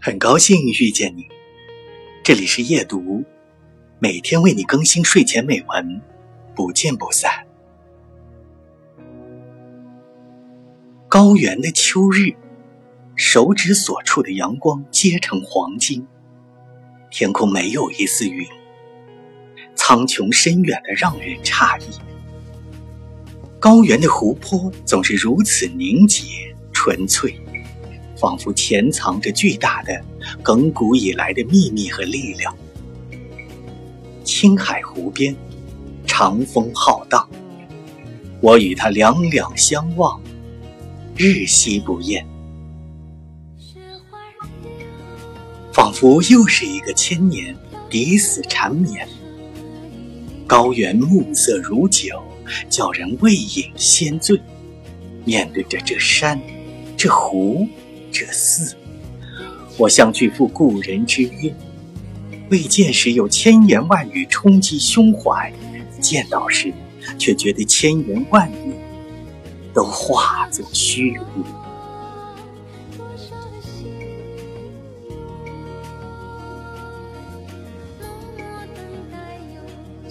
很高兴遇见你，这里是夜读，每天为你更新睡前美文，不见不散。高原的秋日，手指所处的阳光皆成黄金，天空没有一丝云，苍穹深远的让人诧异。高原的湖泊总是如此凝结纯粹。仿佛潜藏着巨大的、亘古以来的秘密和力量。青海湖边，长风浩荡，我与他两两相望，日夕不厌，仿佛又是一个千年，抵死缠绵。高原暮色如酒，叫人未饮先醉。面对着这山，这湖。者四，我像巨赴故人之约，未见时有千言万语冲击胸怀，见到时却觉得千言万语都化作虚无。